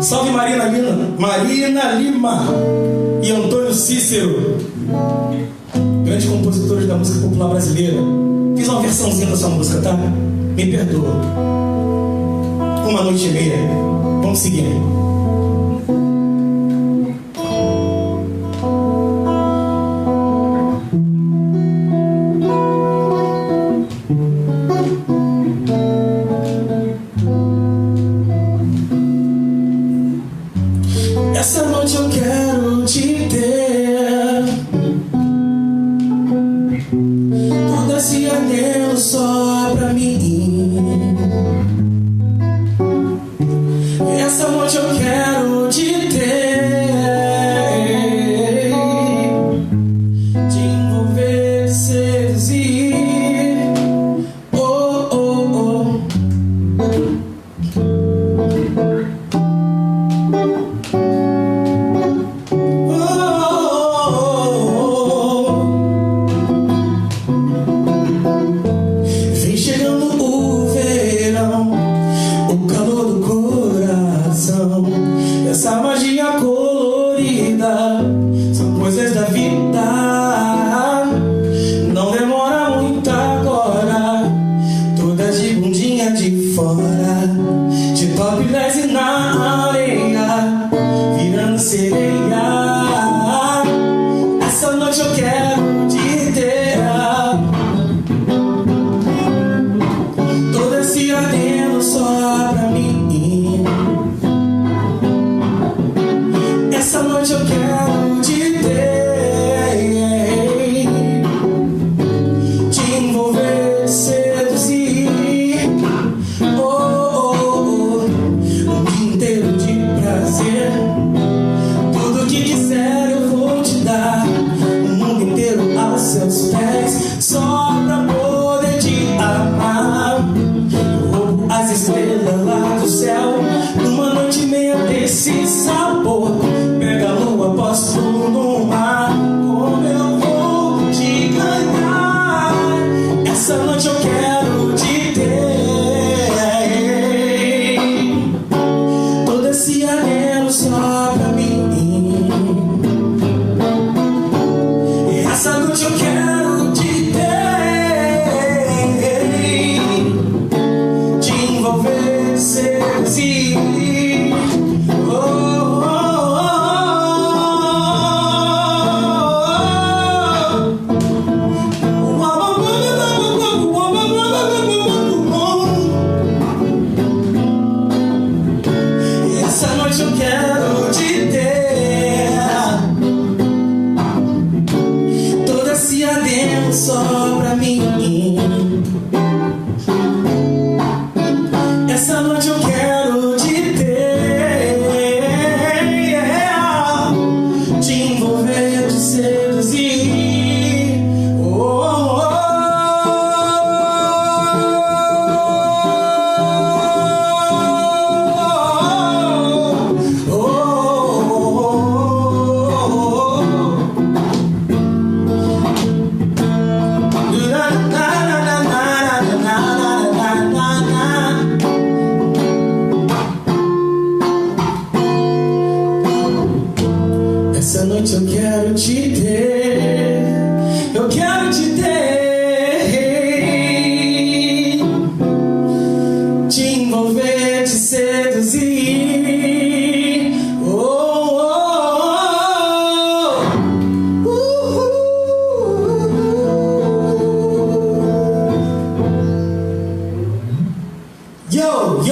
Salve Marina Lima, Marina Lima e Antônio Cícero, grandes compositores da música popular brasileira. Fiz uma versãozinha dessa música, tá? Me perdoa. Uma noite e meia. Vamos seguir. Deus só pra mim. de fora De top e na areia Virando sereia. Essa noite eu quero te ter Todo esse adendo só pra mim. Essa noite eu quero 幸福 quero te ter.